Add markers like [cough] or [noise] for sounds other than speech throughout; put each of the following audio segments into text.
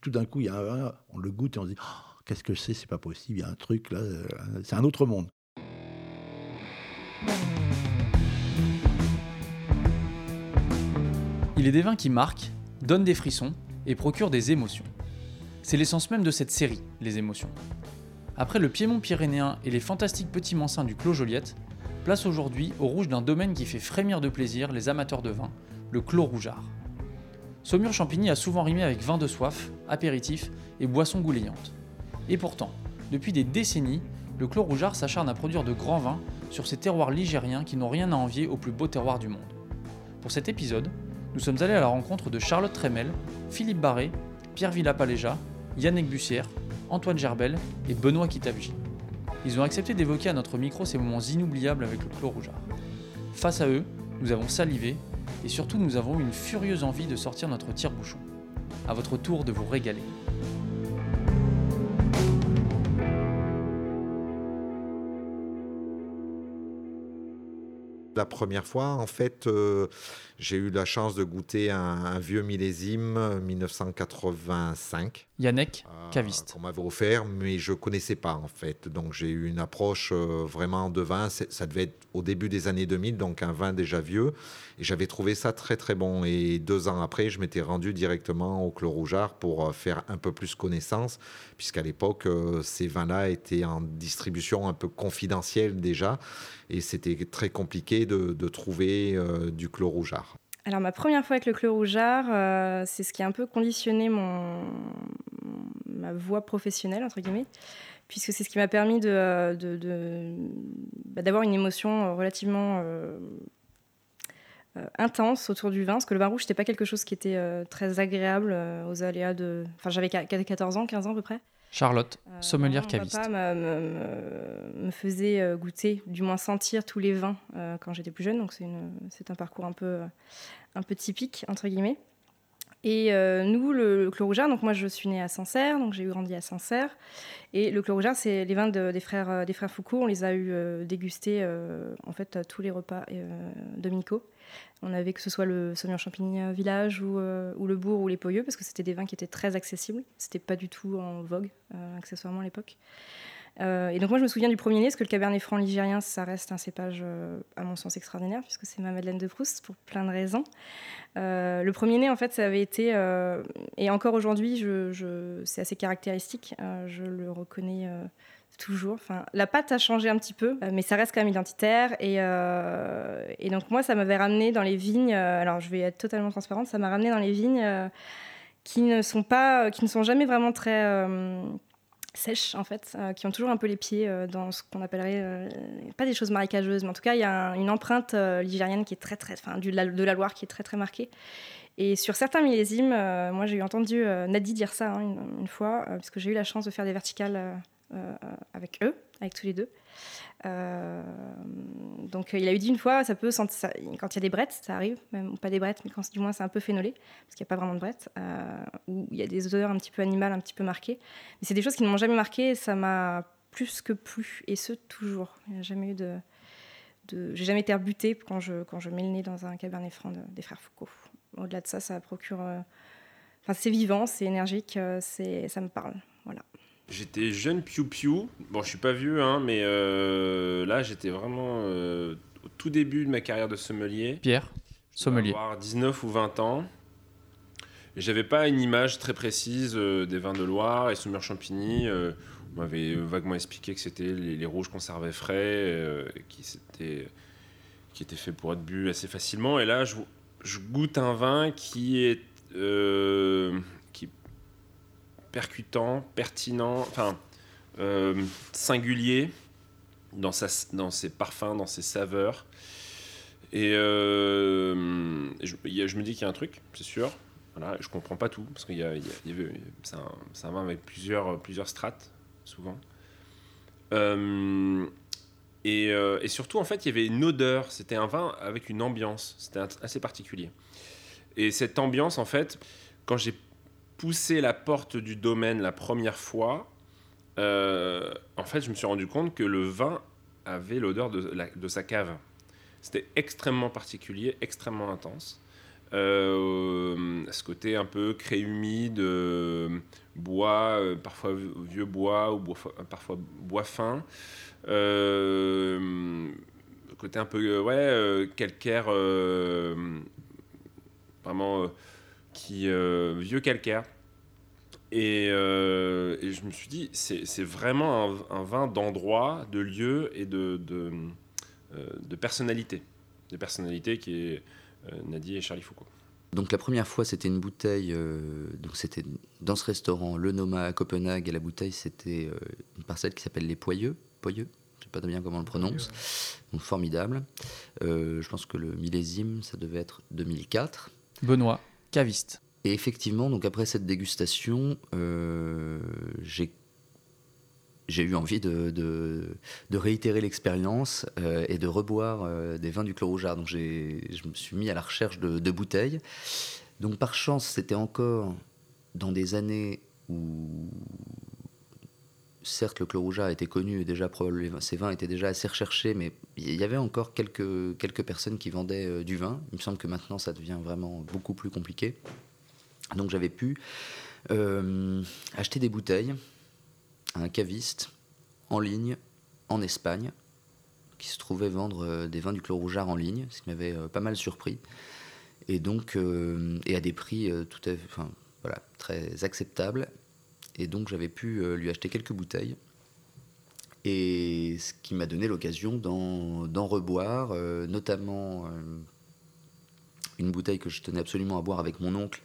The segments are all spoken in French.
tout d'un coup, il y a un, on le goûte et on se dit oh, qu'est-ce que c'est C'est pas possible. Il y a un truc là, euh, c'est un autre monde. Il est des vins qui marquent, donnent des frissons et procurent des émotions. C'est l'essence même de cette série, les émotions. Après le Piémont pyrénéen et les fantastiques petits mansins du Clos Joliette, place aujourd'hui au rouge d'un domaine qui fait frémir de plaisir les amateurs de vin, le Clos Rougeard. Saumur Champigny a souvent rimé avec vin de soif, apéritif et boissons gouléantes. Et pourtant, depuis des décennies, le Clos Rougeard s'acharne à produire de grands vins sur ces terroirs ligériens qui n'ont rien à envier aux plus beaux terroirs du monde. Pour cet épisode, nous sommes allés à la rencontre de Charlotte Tremel, Philippe Barré, Pierre Villapaléja, Yannick Bussière, Antoine Gerbel et Benoît Kitavji. Ils ont accepté d'évoquer à notre micro ces moments inoubliables avec le Clos Rougeard. Face à eux, nous avons salivé et surtout nous avons une furieuse envie de sortir notre tire-bouchon. À votre tour de vous régaler. La première fois, en fait, euh, j'ai eu la chance de goûter un, vieux millésime 1985. Yannick, euh, caviste. Qu'on m'avait offert, mais je connaissais pas en fait. Donc j'ai eu une approche euh, vraiment de vin. Ça devait être au début des années 2000, donc un vin déjà vieux. Et j'avais trouvé ça très très bon. Et deux ans après, je m'étais rendu directement au Clos Rougeard pour faire un peu plus connaissance, puisqu'à l'époque, ces vins-là étaient en distribution un peu confidentielle déjà et c'était très compliqué de, trouver euh, du clos rougeard. Alors ma première fois avec le clos rougeard, euh, c'est ce qui a un peu conditionné mon, ma voie professionnelle, entre guillemets, puisque c'est ce qui m'a permis de, bah, d'avoir une émotion relativement euh, intense autour du vin, parce que le vin rouge, n'était pas quelque chose qui était très agréable aux aléas de... Enfin, j'avais 14 ans, 15 ans à peu près. Charlotte, euh, sommelière caviste. Mon papa me, faisait euh, goûter, du moins sentir tous les vins euh, quand j'étais plus jeune. Donc c'est un parcours un peu, un peu typique, entre guillemets. Et nous, le, Clos Rougeard, donc moi je suis née à Sancerre, donc j'ai grandi à Sancerre. Et le Clos Rougeard, c'est les vins des, frères, des frères Foucault. On les a eu dégustés en fait à tous les repas dominicaux. On avait que ce soit le Sauvignon Champigny euh, Village euh, ou, le Bourg ou les Poyeux, parce que c'était des vins qui étaient très accessibles. C'était pas du tout en vogue, euh, accessoirement à l'époque. et donc moi je me souviens du premier parce que le Cabernet Franc ligérien, ça reste un cépage à mon sens extraordinaire, puisque c'est ma Madeleine de Proust, pour plein de raisons. le premier nez, en fait, ça avait été, et encore aujourd'hui, je, c'est assez caractéristique, je le reconnais toujours. Enfin, la pâte a changé un petit peu, euh, mais ça reste quand même identitaire. Euh, et, donc moi, ça m'avait ramené dans les vignes. Euh, alors, je vais être totalement transparente. Ça m'a ramené dans les vignes qui ne sont pas, qui ne sont jamais vraiment très sèches en fait, qui ont toujours un peu les pieds dans ce qu'on appellerait pas des choses marécageuses, mais en tout cas, il y a une empreinte ligérienne qui est très très, enfin, de la Loire qui est très très marquée. Et sur certains millésimes, moi j'ai entendu Nadi dire ça hein, une, une, fois, parce que j'ai eu la chance de faire des verticales euh, avec eux, avec tous les deux. Euh, donc il a eu dit une fois, ça peut sentir, quand il y a des brettes, ça arrive, même pas des brettes, mais quand du moins c'est un peu phénolé, parce qu'il n'y a pas vraiment de brettes, euh, où il y a des odeurs un petit peu animales, un petit peu marquées. Mais c'est des choses qui ne m'ont jamais marqué, ça m'a plus que plu, et ce toujours. Il n'y a jamais eu de, de... j'ai jamais été rebutée quand je mets le nez dans un cabernet franc des frères Foucault. Au-delà de ça, ça procure, enfin c'est vivant, c'est énergique, c'est ça me parle, voilà. J'étais jeune piou-piou. Bon, je suis pas vieux, hein, mais euh, là, j'étais vraiment euh, au tout début de ma carrière de sommelier. Pierre, sommelier. avoir 19 ou 20 ans. J'avais pas une image très précise euh, des vins de Loire et Saumur Champigny. on m'avait vaguement expliqué que c'était les, rouges conservés frais, qui, étaient, qui étaient faits pour être bu assez facilement. Et là, je, je goûte un vin qui est percutant, pertinent, enfin euh, singulier dans, sa, dans ses parfums, dans ses saveurs. Et euh, je, me dis qu'il y a un truc, c'est sûr. Voilà, je comprends pas tout parce qu'il y, a, c'est un, vin avec plusieurs, plusieurs strates souvent. Euh, et, et, surtout, en fait, il y avait une odeur. C'était un vin avec une ambiance. C'était assez particulier. Et cette ambiance, en fait, quand j'ai poussé la porte du domaine la première fois, euh, en fait, je me suis rendu compte que le vin avait l'odeur de, sa cave. C'était extrêmement particulier, extrêmement intense. Euh, ce côté un peu craie humide, bois, parfois vieux bois ou parfois bois fin. côté un peu ouais, calcaire, vraiment qui, vieux calcaire. Euh, et, je me suis dit, c'est vraiment un, vin d'endroit, de lieu et de, de, euh, personnalité. De personnalité qui est euh, Nadie et Charlie Foucault. Donc la première fois, c'était une bouteille, donc c'était dans ce restaurant, le Noma à Copenhague, et la bouteille, c'était une parcelle qui s'appelle les Poyeux. Poyeux je sais pas bien comment on le prononce. Donc formidable. je pense que le millésime, ça devait être 2004. Benoît, caviste. Et effectivement, donc après cette dégustation, euh, j'ai j'ai eu envie de, de, réitérer l'expérience euh, et de reboire euh, des vins du Clos Rougeard. Donc je me suis mis à la recherche de, bouteilles. Donc par chance, c'était encore dans des années où, certes, le Clos Rougeard était connu et déjà ces vins étaient déjà assez recherchés, mais il y avait encore quelques, quelques personnes qui vendaient du vin. Il me semble que maintenant, ça devient vraiment beaucoup plus compliqué. Donc j'avais pu euh, acheter des bouteilles à un caviste en ligne en Espagne qui se trouvait vendre euh, des vins du Clos Rougeard en ligne, ce qui m'avait euh, pas mal surpris. Et donc, et à des prix tout à, enfin, voilà, très acceptables. Et donc j'avais pu lui acheter quelques bouteilles. Et ce qui m'a donné l'occasion d'en reboire, notamment une bouteille que je tenais absolument à boire avec mon oncle,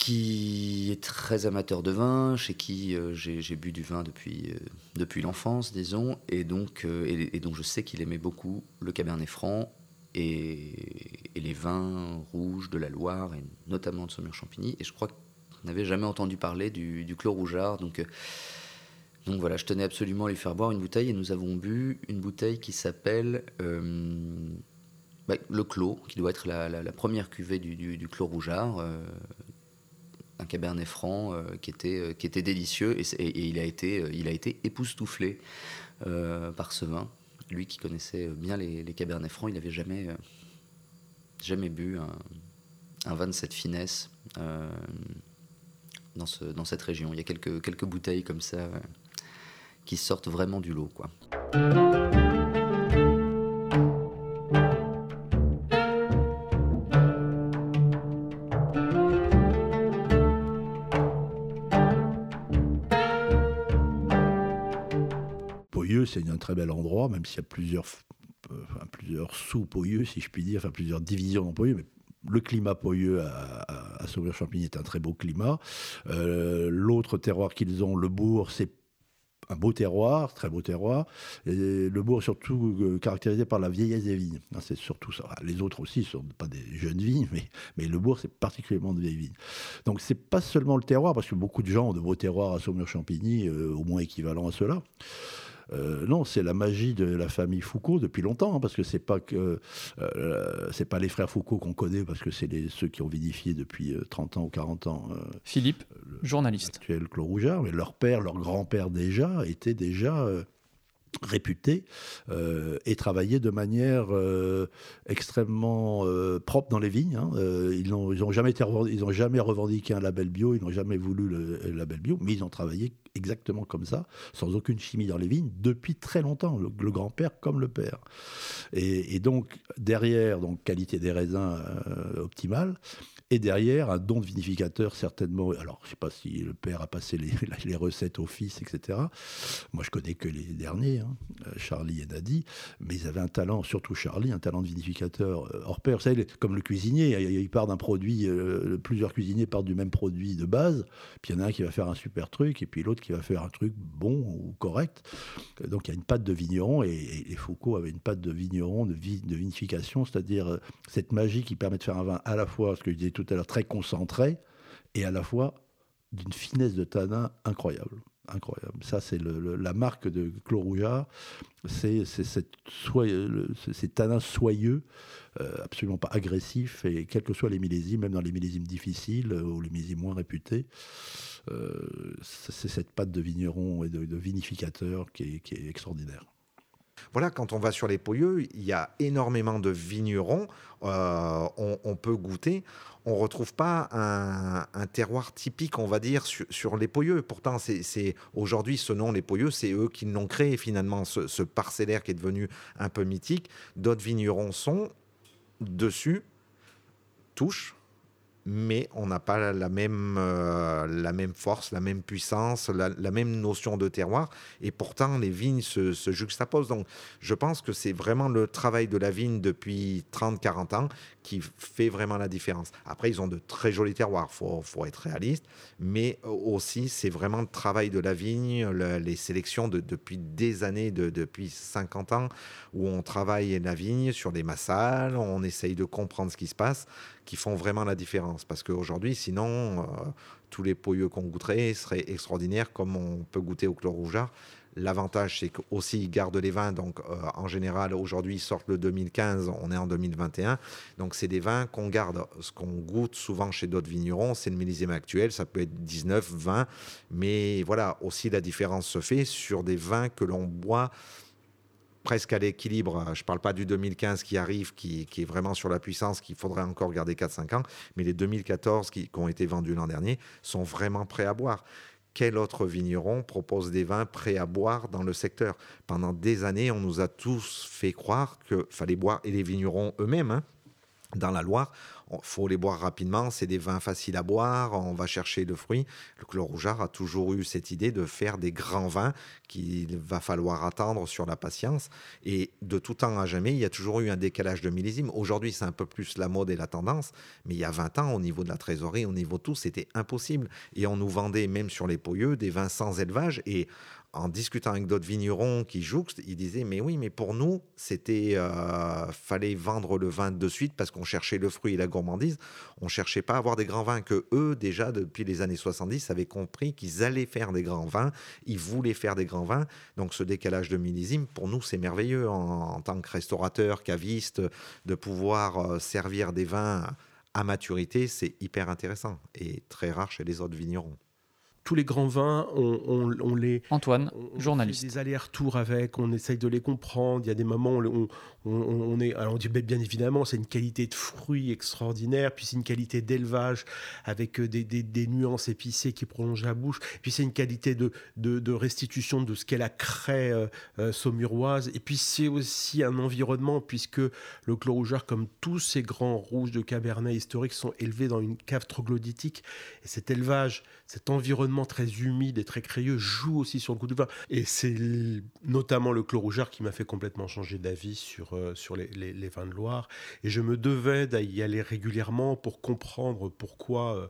qui est très amateur de vin, chez qui euh, j'ai bu du vin depuis, euh, depuis l'enfance, disons, et donc, euh, et, donc je sais qu'il aimait beaucoup le Cabernet Franc et, les vins rouges de la Loire, et notamment de Saumur-Champigny, et je crois qu'il n'avait jamais entendu parler du, du Clos Rougeard, donc... donc voilà, je tenais absolument à lui faire boire une bouteille et nous avons bu une bouteille qui s'appelle bah, le Clos, qui doit être la, première cuvée du, du, Clos Rougeard, un cabernet franc euh, qui, était, euh, qui était délicieux et, il, a été, euh, il a été époustouflé par ce vin. Lui qui connaissait bien les, les cabernets francs, il n'avait jamais, jamais bu un, vin de cette finesse dans, ce, dans cette région. Il y a quelques, quelques bouteilles comme ça qui sortent vraiment du lot. Quoi. c'est un très bel endroit, même s'il y a plusieurs, euh, plusieurs sous-Poyeux, si je puis dire, enfin plusieurs divisions dans Poyeux, mais le climat poyeux à, à, Sauveur-Champigny est un très beau climat. Euh, l'autre terroir qu'ils ont, le bourg, c'est un beau terroir, très beau terroir. Et le bourg surtout euh, caractérisé par la vieillesse des vignes. Hein, c'est surtout ça. Les autres aussi sont pas des jeunes vignes, mais, mais le bourg, c'est particulièrement de vieilles vignes. Donc c'est pas seulement le terroir, parce que beaucoup de gens ont de beaux terroirs à Saumur-Champigny, au moins équivalents à cela. Euh, non, c'est la magie de la famille Foucault depuis longtemps, hein, parce que c'est pas que euh, c'est pas les frères Foucault qu'on connaît, parce que c'est ceux qui ont vinifié depuis 30 euh, ans ou 40 ans. Philippe, journaliste. Actuel Clos Rougeard, mais leur père, leur grand-père déjà, était déjà réputés euh, et travaillaient de manière euh, extrêmement euh, propre dans les vignes. Hein. ils n'ont jamais revendiqué un label bio, ils n'ont jamais voulu le, label bio, mais ils ont travaillé exactement comme ça, sans aucune chimie dans les vignes, depuis très longtemps, le, grand-père comme le père. Et, et, donc, derrière, donc, qualité des raisins optimale, et derrière, un don de vinificateur, certainement. Alors, je sais pas si le père a passé les, [laughs] recettes au fils, etc. Moi, je connais que les derniers, hein, euh, Charlie et Nadi, mais ils avaient un talent, surtout Charlie, un talent de vinificateur euh, hors pair. Vous savez, comme le cuisinier, il part d'un produit, euh, plusieurs cuisiniers partent du même produit de base, puis il y en a un qui va faire un super truc, et puis l'autre qui va faire un truc bon ou correct. Donc, il y a une patte de vigneron, et, et Foucault avait une patte de vigneron, de, vinification, c'est-à-dire cette magie qui permet de faire un vin à la fois, ce que je disais tout à l'heure, très concentré et à la fois d'une finesse de tanin incroyable. Incroyable. Ça, c'est la marque de Clos. C'est ces tanins soyeux, euh, absolument pas agressifs, et quels que soient les millésimes, même dans les millésimes difficiles euh, ou les millésimes moins réputés, euh, c'est cette patte de vigneron et de, vinificateur qui est, qui est extraordinaire. Voilà, quand on va sur les Pouilleux, il y a énormément de vignerons. Euh, on, peut goûter. On retrouve pas un, terroir typique, on va dire, sur, les Pouilleux. Pourtant, c'est aujourd'hui ce nom, les Pouilleux, c'est eux qui l'ont créé finalement, ce, ce parcellaire qui est devenu un peu mythique. D'autres vignerons sont dessus, touchent mais on n'a pas la même, euh, force, la même puissance, la, même notion de terroir. Et pourtant, les vignes se, se juxtaposent. Donc, je pense que c'est vraiment le travail de la vigne depuis 30-40 ans qui fait vraiment la différence. Après, ils ont de très jolis terroirs, il faut, faut, être réaliste, mais aussi, c'est vraiment le travail de la vigne, les sélections de, depuis des années, de, depuis 50 ans, où on travaille la vigne sur des massales, on essaye de comprendre ce qui se passe, qui font vraiment la différence. Parce qu'aujourd'hui, sinon, euh, tous les poyeux qu'on goûterait seraient extraordinaires, comme on peut goûter au chlore rougeard. L'avantage, c'est qu'aussi, ils gardent les vins. Donc, euh, en général, aujourd'hui, ils sortent le 2015, on est en 2021. Donc, c'est des vins qu'on garde. Ce qu'on goûte souvent chez d'autres vignerons, c'est le millésime actuel. Ça peut être 19, 20. Mais voilà, aussi, la différence se fait sur des vins que l'on boit presque à l'équilibre. Je ne parle pas du 2015 qui arrive, qui, est vraiment sur la puissance, qu'il faudrait encore garder 4-5 ans, mais les 2014 qui, qui ont été vendus l'an dernier sont vraiment prêts à boire quel autre vigneron propose des vins prêts à boire dans le secteur? Pendant des années, on nous a tous fait croire qu'il fallait boire, et les vignerons eux-mêmes, hein, dans la Loire, faut les boire rapidement, c'est des vins faciles à boire, on va chercher le fruit. Le Clos Rougeard a toujours eu cette idée de faire des grands vins qu'il va falloir attendre sur la patience. Et de tout temps à jamais, il y a toujours eu un décalage de millésime. Aujourd'hui, c'est un peu plus la mode et la tendance, mais il y a 20 ans, au niveau de la trésorerie, au niveau de tout, c'était impossible. Et on nous vendait, même sur les poyeux, des vins sans élevage. Et en discutant avec d'autres vignerons qui jouxtent, ils disaient mais oui, mais pour nous, c'était euh, fallait vendre le vin de suite parce qu'on cherchait le fruit et la gourmandise. On cherchait pas à avoir des grands vins que eux déjà depuis les années 70 avaient compris qu'ils allaient faire des grands vins, ils voulaient faire des grands vins. Donc ce décalage de millésime pour nous c'est merveilleux en, tant que restaurateur, caviste, de pouvoir euh, servir des vins à maturité, c'est hyper intéressant et très rare chez les autres vignerons tous les grands vins, on, les. Antoine, journaliste. des allers-retours avec, on essaye de les comprendre. Il y a des moments où on, est. Alors on dit bien évidemment, c'est une qualité de fruits extraordinaire, puis c'est une qualité d'élevage avec euh, des, nuances épicées qui prolongent la bouche, puis c'est une qualité de, de, restitution de ce qu'est la craie euh, euh, saumuroise, et puis c'est aussi un environnement, puisque le clos rougeur, comme tous ces grands rouges de Cabernet historiques, sont élevés dans une cave troglodytique, et cet élevage, cet environnement très humide et très crayeux joue aussi sur le goût du vin. Et c'est notamment le clos rougeur qui m'a fait complètement changer d'avis sur, euh, sur les, vins de Loire. Et je me devais d'y aller régulièrement pour comprendre pourquoi... Euh,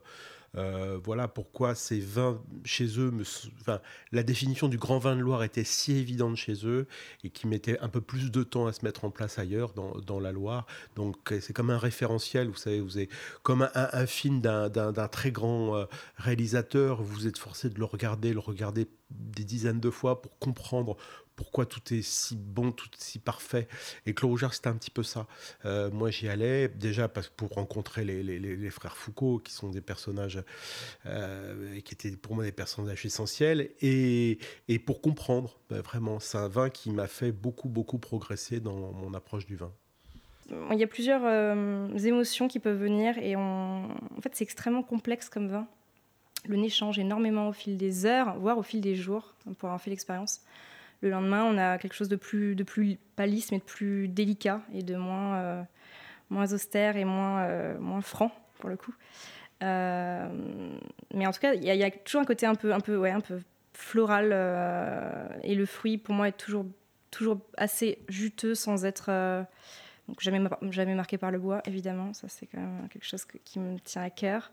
euh, voilà pourquoi ces vins chez eux, me, enfin, la définition du grand vin de Loire était si évidente chez eux et qui mettait un peu plus de temps à se mettre en place ailleurs dans, dans la Loire. Donc c'est comme un référentiel, vous savez, vous êtes comme un, un film d'un très grand euh, réalisateur, vous êtes forcé de le regarder, le regarder des dizaines de fois pour comprendre pourquoi tout est si bon, tout est si parfait. Et Claude Rougeard, c'était un petit peu ça. Euh, moi, j'y allais déjà parce, pour rencontrer les, frères Foucault, qui sont des personnages, euh, qui étaient pour moi des personnages essentiels, et, et pour comprendre, bah, vraiment, c'est un vin qui m'a fait beaucoup, beaucoup progresser dans mon approche du vin. Il y a plusieurs euh, émotions qui peuvent venir, et en fait, c'est extrêmement complexe comme vin. Le nez change énormément au fil des heures, voire au fil des jours, pour avoir fait l'expérience. Le lendemain, on a quelque chose de plus, de plus pas mais de plus délicat et de moins, euh, moins austère et moins, euh, moins franc, pour le coup. Euh, mais en tout cas, il y, a toujours un côté un peu, un peu, ouais, un peu floral. et le fruit, pour moi, est toujours, toujours assez juteux sans être. donc jamais, jamais marqué par le bois, évidemment. Ça, c'est quand même quelque chose qui me tient à cœur.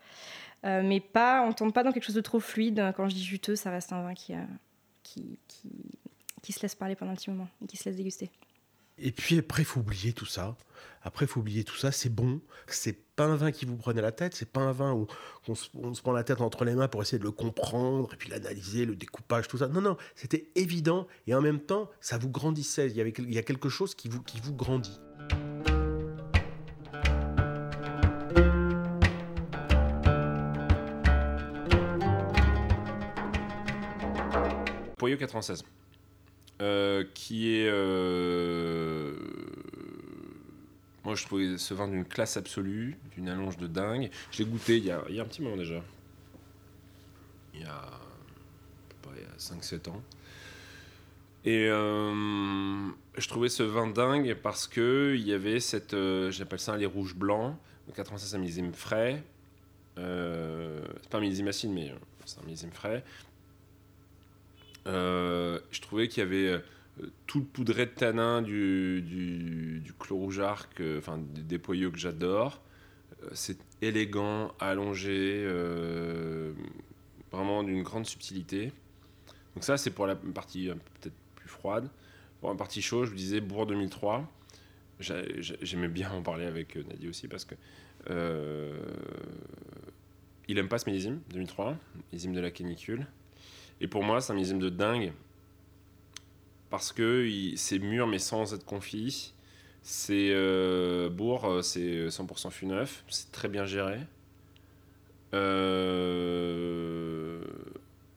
mais pas, on tombe pas dans quelque chose de trop fluide. Quand je dis juteux, ça reste un vin qui, qui, qui se laisse parler pendant un petit moment et qui se laisse déguster. Et puis après, il faut oublier tout ça. Après, il faut oublier tout ça. C'est bon. C'est pas un vin qui vous prenait la tête. C'est pas un vin où on se, prend la tête entre les mains pour essayer de le comprendre et puis l'analyser, le découpage, tout ça. Non, non. C'était évident et en même temps, ça vous grandissait. Il y, avait, il y a quelque chose qui vous, qui vous grandit. Poyeux 96. Euh, qui est. euh, Moi, je trouvais ce vin d'une classe absolue, d'une allonge de dingue. Je l'ai goûté il y, a, un petit moment déjà. Il y a, a 5-7 ans. Et euh, je trouvais ce vin dingue parce que il y avait cette. euh, J'appelle ça les rouges blancs, 96 un millésime frais. C'est pas un millésime acide, mais c'est un millésime frais. Euh, je trouvais qu'il y avait euh, tout le poudré de tanin du, du, du euh, enfin des, poyaux que j'adore. C'est élégant, allongé, vraiment d'une grande subtilité. Donc ça, c'est pour la partie peut-être plus froide. Pour la partie chaude, je vous disais Bourg 2003. J'a- j'a- J'aimais bien en parler avec Nadie aussi parce que euh, il aime pas ce millésime 2003, millésime de la canicule. Et pour moi, c'est un millésime de dingue parce que c'est mûr mais sans être confit. C'est euh, Bourg, euh, c'est 100% fût neuf, c'est très bien géré. Euh,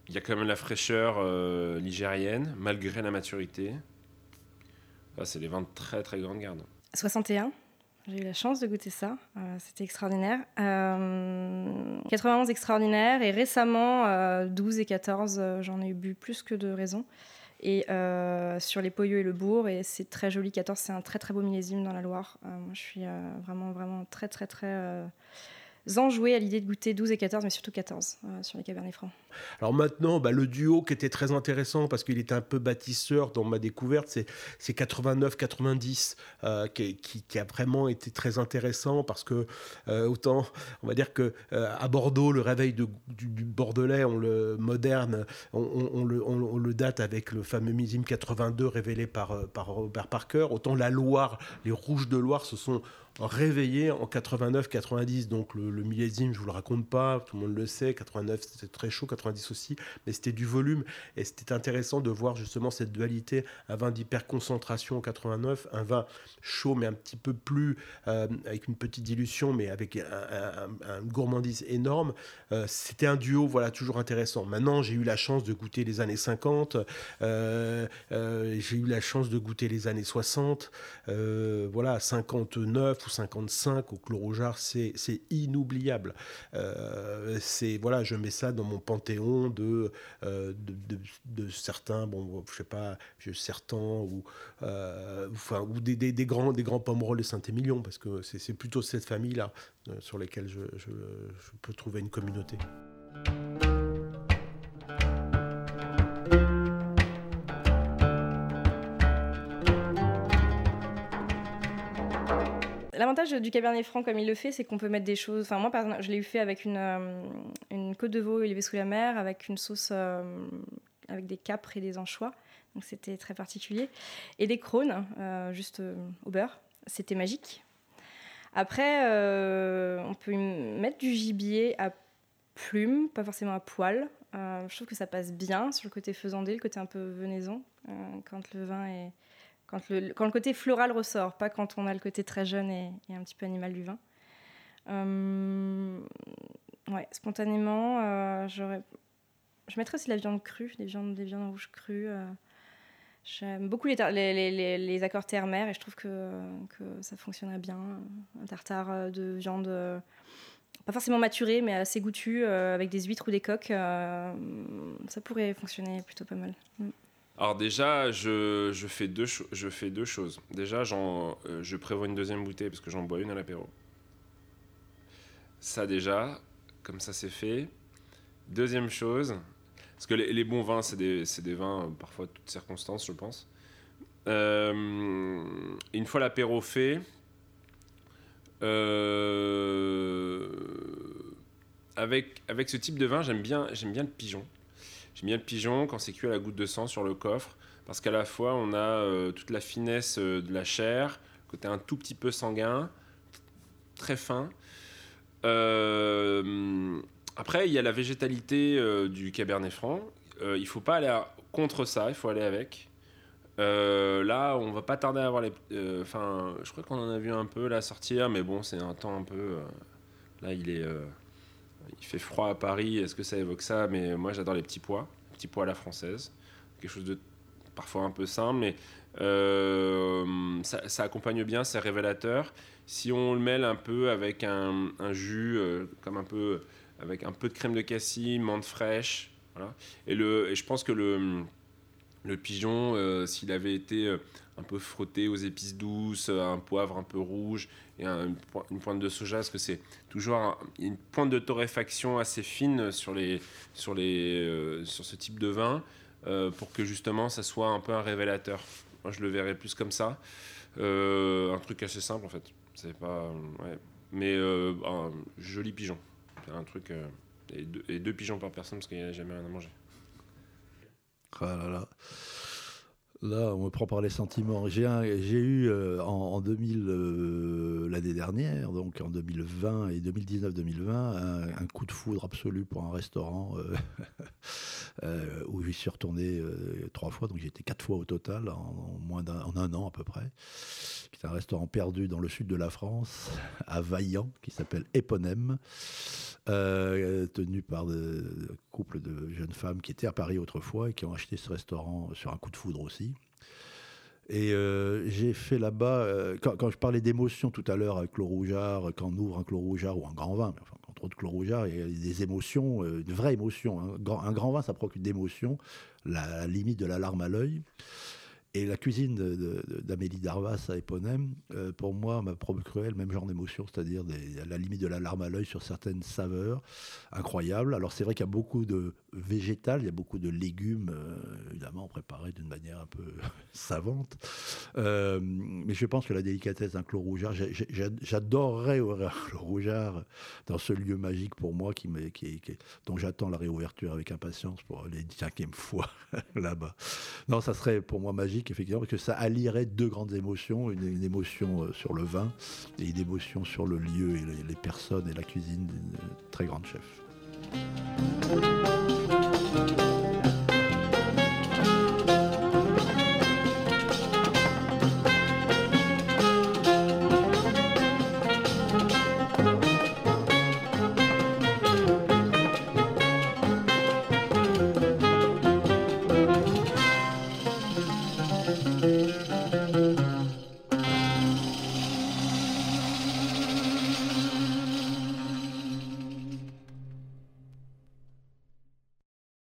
Il y a quand même la fraîcheur euh, ligérienne malgré la maturité. Ah, c'est des vins de très très grande garde. 61. J'ai eu la chance de goûter ça. Euh, C'était extraordinaire. Euh, 91 extraordinaire. Et récemment, euh, 12 et 14, euh, j'en ai bu plus que de raison. Et euh, sur les Poyaux et le Bourg. Et c'est très joli. 14, c'est un très très beau millésime dans la Loire. Euh, moi, je suis euh, vraiment vraiment très très très enjouée à l'idée de goûter 12 et 14, mais surtout 14 euh, sur les Cabernets Francs. Alors maintenant, bah, le duo qui était très intéressant parce qu'il était un peu bâtisseur dans ma découverte, c'est c'est 89-90 euh, qui, qui- a vraiment été très intéressant parce que euh, autant, on va dire que à Bordeaux, le réveil du, Bordelais, on le moderne, on, le, date avec le fameux millésime 82 révélé par, par Robert Parker. Autant la Loire, les Rouges de Loire se sont réveillés en 89-90. Donc le, le millésime, je vous le raconte pas, tout le monde le sait. 89 c'était très chaud, 90 aussi, mais c'était du volume et c'était intéressant de voir justement cette dualité, un vin d'hyperconcentration en 89, un vin chaud mais un petit peu plus euh, avec une petite dilution mais avec un, gourmandise énorme. Euh, c'était un duo, voilà, toujours intéressant. Maintenant, j'ai eu la chance de goûter les années 50, euh, j'ai eu la chance de goûter les années 60, euh, voilà, 59 ou 55 au Clos c'est c'est Euh, c'est voilà, je mets ça dans mon panthéon de euh, de, certains, bon, je sais pas, Sertan ou euh, enfin ou des, des- grands des grands de Saint-Émilion parce que c'est plutôt cette famille là sur lesquelles je peux trouver une communauté. L'avantage du Cabernet Franc, comme il le fait, c'est qu'on peut mettre des choses. Enfin, moi, par exemple, je l'ai eu fait avec une, euh, une côte de veau élevée sous la mer, avec une sauce euh, avec des capres et des anchois. Donc, c'était très particulier. Et des crônes, euh, juste euh, au beurre. C'était magique. Après, on peut mettre du gibier à plume, pas forcément à poil. Je trouve que ça passe bien sur le côté faisandé, le côté un peu venaison, quand le vin est quand le, côté floral ressort, pas quand on a le côté très jeune et, un petit peu animal du vin. Euh, ouais, spontanément, euh, je mettrais aussi la viande crue, des viandes, des viandes rouges crues. euh. J'aime beaucoup les, accords terre-mer et je trouve que, ça fonctionnerait bien. Un tartare euh, de viande, pas forcément maturée, mais assez goûtue, avec des huîtres ou des coques, ça pourrait fonctionner plutôt pas mal. Mm. Alors déjà, je, je fais, deux je fais deux choses. Déjà, j'en, euh, je prévois une deuxième bouteille parce que j'en bois une à l'apéro. Ça déjà, comme ça c'est fait. Deuxième chose, parce que les, bons vins, c'est des, des vins, euh, parfois toutes circonstances, je pense. Euh, une fois l'apéro fait, avec, avec ce type de vin, j'aime bien, j'aime bien le pigeon. J'aime bien le pigeon quand c'est cuit à la goutte de sang sur le coffre, parce qu'à la fois on a euh, toute la finesse euh, de la chair, côté un tout petit peu sanguin, très fin. Euh, après, il y a la végétalité du Cabernet Franc. Il faut pas aller contre ça, il faut aller avec. Là, on va pas tarder à avoir les. Enfin, je crois qu'on en a vu un peu là sortir, mais bon, c'est un temps un peu. là, il est. il fait froid à Paris, est-ce que ça évoque ça? Mais moi j'adore les petits pois, petits pois à la française. Quelque chose de parfois un peu simple, mais euh, ça, accompagne bien, c'est révélateur. Si on le mêle un peu avec un, jus, euh, comme un peu avec un peu de crème de cassis, menthe fraîche, voilà. Et, le, et je pense que le, le pigeon, euh, s'il avait été un peu frotté aux épices douces, un poivre un peu rouge et une pointe de soja, parce que c'est toujours une pointe de torréfaction assez fine sur, les, sur, les, sur ce type de vin, pour que justement ça soit un peu un révélateur. Moi, je le verrais plus comme ça. Euh, un truc assez simple, en fait. C'est pas. Mais euh, un joli pigeon. Un truc. Euh, et, deux, pigeons par personne parce qu'il n'y a jamais rien à manger. Ah là là. Là, on me prend par les sentiments. J'ai eu euh, en, 2000, euh, l'année dernière, donc en 2020 et 2019-2020, un, coup de foudre absolu pour un restaurant [laughs] euh, où j'y suis retourné trois fois, donc été quatre fois au total en, moins d'un, un an à peu près. C'est un restaurant perdu dans le sud de la France, à Vaillant, qui s'appelle Éponème. Euh, tenu par un couple de jeunes femmes qui étaient à Paris autrefois et qui ont acheté ce restaurant sur un coup de foudre aussi. Et euh, j'ai fait là-bas, euh, quand, je parlais d'émotion tout à l'heure avec Clos Rougeard, quand on ouvre un Clos Rougeard ou un grand vin, enfin, Clos Rougeard, il des émotions, une vraie émotion. Hein. Un, grand vin, ça procure d'émotions, la limite de la larme à l'œil. Et la cuisine d'Amélie Darvas à Éponème, euh, pour moi, m'a procuré le même genre d'émotion, c'est-à-dire à la limite de la larme à l'œil sur certaines saveurs incroyables. Alors c'est vrai qu'il y a beaucoup de végétal, il y a beaucoup de légumes, euh, évidemment préparés d'une manière un peu [laughs] savante. Euh, mais je pense que la délicatesse d'un clos rougeard, j'adorerais un clos rougeard dans ce lieu magique pour moi, qui dont j'attends la réouverture avec impatience pour les cinquième fois [laughs] là-bas. Non, ça serait pour moi magique effectivement, parce que ça allierait deux grandes émotions, une, émotion euh, sur le vin et une émotion sur le lieu et les, les personnes et la cuisine d'une très grande chef.